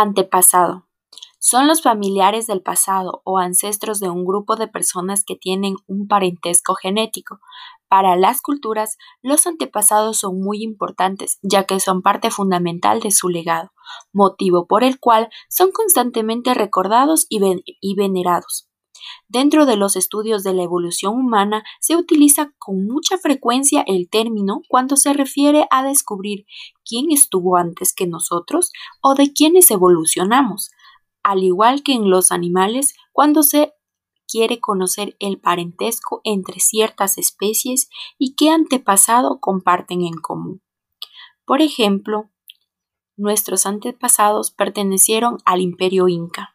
Antepasado. Son los familiares del pasado o ancestros de un grupo de personas que tienen un parentesco genético. Para las culturas, los antepasados son muy importantes, ya que son parte fundamental de su legado, motivo por el cual son constantemente recordados y, venerados. Dentro de los estudios de la evolución humana se utiliza con mucha frecuencia el término cuando se refiere a descubrir quién estuvo antes que nosotros o de quiénes evolucionamos, al igual que en los animales cuando se quiere conocer el parentesco entre ciertas especies y qué antepasado comparten en común. Por ejemplo, nuestros antepasados pertenecieron al imperio inca.